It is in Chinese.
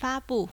发布。